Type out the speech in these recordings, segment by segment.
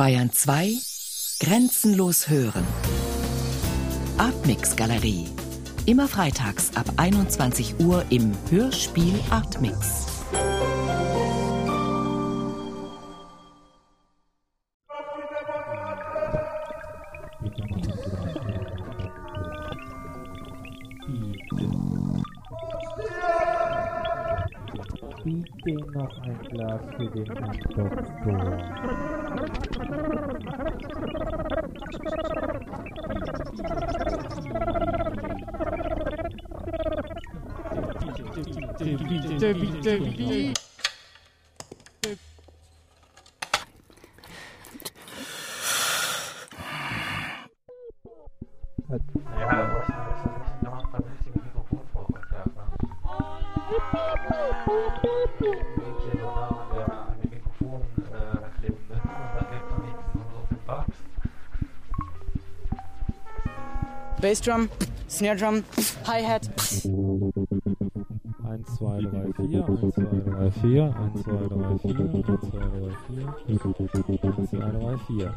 Bayern 2 Grenzenlos hören. Artmix Galerie. Immer freitags ab 21 Uhr im Hörspiel Artmix. Bitte noch ein Glas für den Herrn Bass drum, snare drum, hi hat. 1, 2, 3, 4, 1, 2, 3, 4, 1, 2, 3, 4, 1, 2, 3, 4, 1, 2, 3, 4.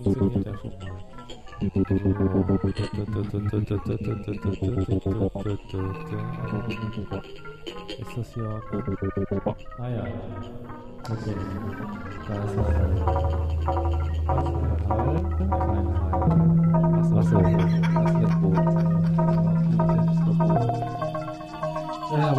Funktioniert ja schon mal. Ist das hier? Ah ja. Okay. Da ist Hall. Was ist ein Hall? Kein Hall. Achso, das ist das Boot.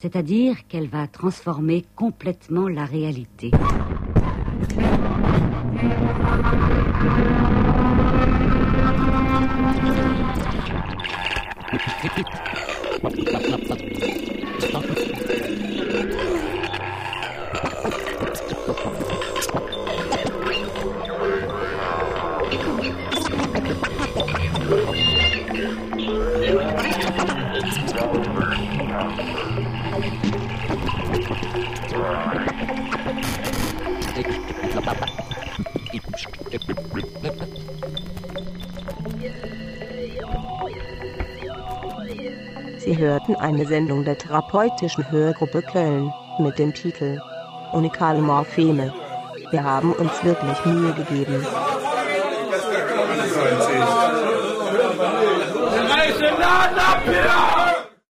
C'est-à-dire qu'elle va transformer complètement la réalité. Sie hörten eine Sendung der therapeutischen Hörgruppe Köln mit dem Titel Unikale Morpheme. Wir haben uns wirklich Mühe gegeben. Reiche Laden ab hier!